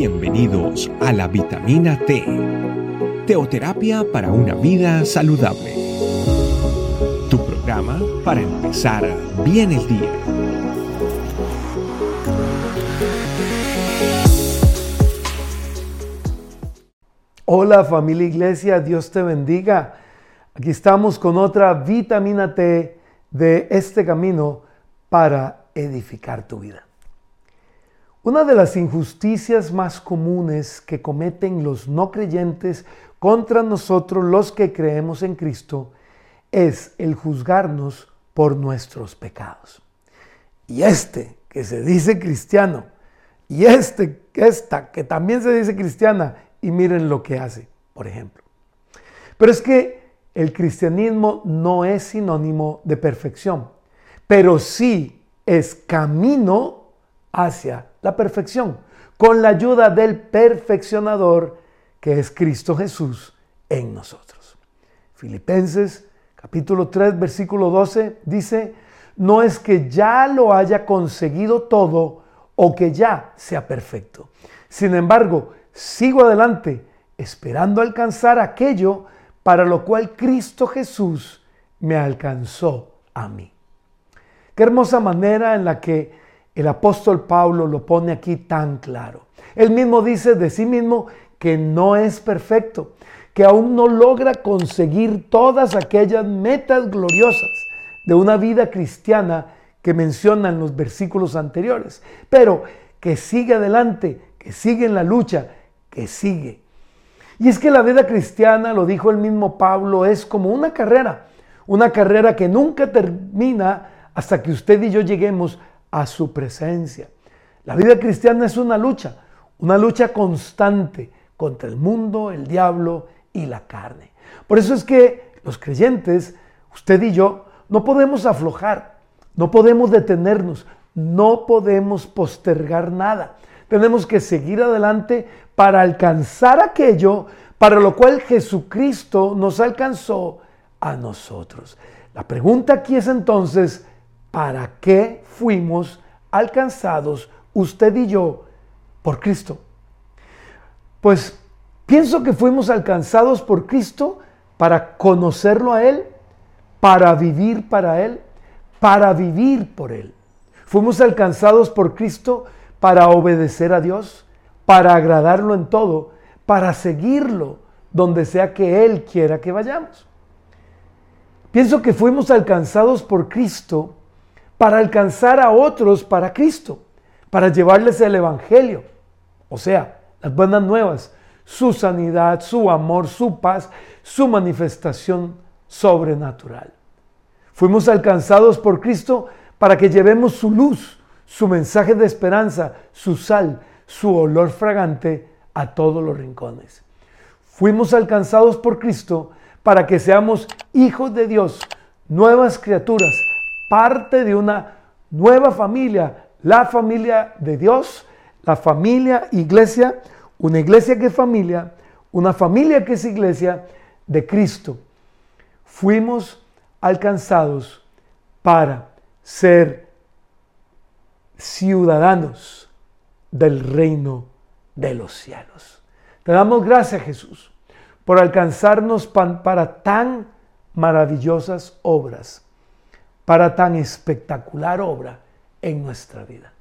Bienvenidos a la vitamina T, teoterapia para una vida saludable. Tu programa para empezar bien el día. Hola familia Iglesia, Dios te bendiga. Aquí estamos con otra vitamina T de este camino para edificar tu vida. Una de las injusticias más comunes que cometen los no creyentes contra nosotros los que creemos en Cristo es el juzgarnos por nuestros pecados. Y este que se dice cristiano, y este, esta que también se dice cristiana, y miren lo que hace, por ejemplo. Pero es que el cristianismo no es sinónimo de perfección, pero sí es camino hacia la perfección, con la ayuda del perfeccionador que es Cristo Jesús en nosotros. Filipenses capítulo 3 versículo 12 dice, no es que ya lo haya conseguido todo o que ya sea perfecto. Sin embargo, sigo adelante esperando alcanzar aquello para lo cual Cristo Jesús me alcanzó a mí. Qué hermosa manera en la que el apóstol Pablo lo pone aquí tan claro. Él mismo dice de sí mismo que no es perfecto, que aún no logra conseguir todas aquellas metas gloriosas de una vida cristiana que mencionan los versículos anteriores, pero que sigue adelante, que sigue en la lucha, que sigue. Y es que la vida cristiana, lo dijo el mismo Pablo, es como una carrera, una carrera que nunca termina hasta que usted y yo lleguemos a su presencia. La vida cristiana es una lucha, una lucha constante contra el mundo, el diablo y la carne. Por eso es que los creyentes, usted y yo, no podemos aflojar, no podemos detenernos, no podemos postergar nada. Tenemos que seguir adelante para alcanzar aquello para lo cual Jesucristo nos alcanzó a nosotros. La pregunta aquí es entonces, ¿para qué fuimos alcanzados usted y yo por Cristo? Pues pienso que fuimos alcanzados por Cristo para conocerlo a Él, para vivir para Él, para vivir por Él. Fuimos alcanzados por Cristo para obedecer a Dios, para agradarlo en todo, para seguirlo donde sea que Él quiera que vayamos. Pienso que fuimos alcanzados por Cristo para alcanzar a otros para Cristo, para llevarles el Evangelio, o sea, las buenas nuevas, su sanidad, su amor, su paz, su manifestación sobrenatural. Fuimos alcanzados por Cristo para que llevemos su luz, su mensaje de esperanza, su sal, su olor fragante a todos los rincones. Fuimos alcanzados por Cristo para que seamos hijos de Dios, nuevas criaturas, parte de una nueva familia, la familia de Dios, la familia iglesia, una iglesia que es familia, una familia que es iglesia de Cristo. Fuimos alcanzados para ser ciudadanos del reino de los cielos. Te damos gracias, Jesús, por alcanzarnos para tan maravillosas obras para tan espectacular obra en nuestra vida.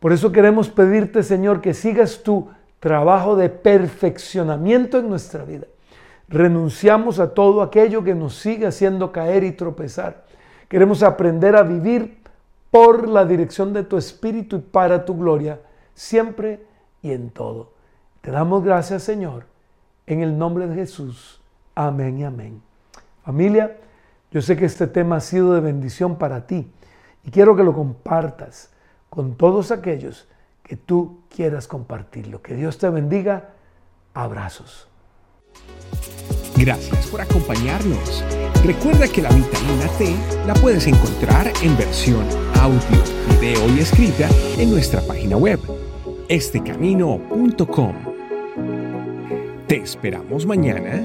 Por eso queremos pedirte, Señor, que sigas tu trabajo de perfeccionamiento en nuestra vida. Renunciamos a todo aquello que nos sigue haciendo caer y tropezar. Queremos aprender a vivir por la dirección de tu Espíritu y para tu gloria, siempre y en todo. Te damos gracias, Señor, en el nombre de Jesús. Amén y amén. Familia, yo sé que este tema ha sido de bendición para ti y quiero que lo compartas con todos aquellos que tú quieras compartirlo. Que Dios te bendiga. Abrazos. Gracias por acompañarnos. Recuerda que la vitamina T la puedes encontrar en versión audio, video y escrita en nuestra página web, estecamino.com. Te esperamos mañana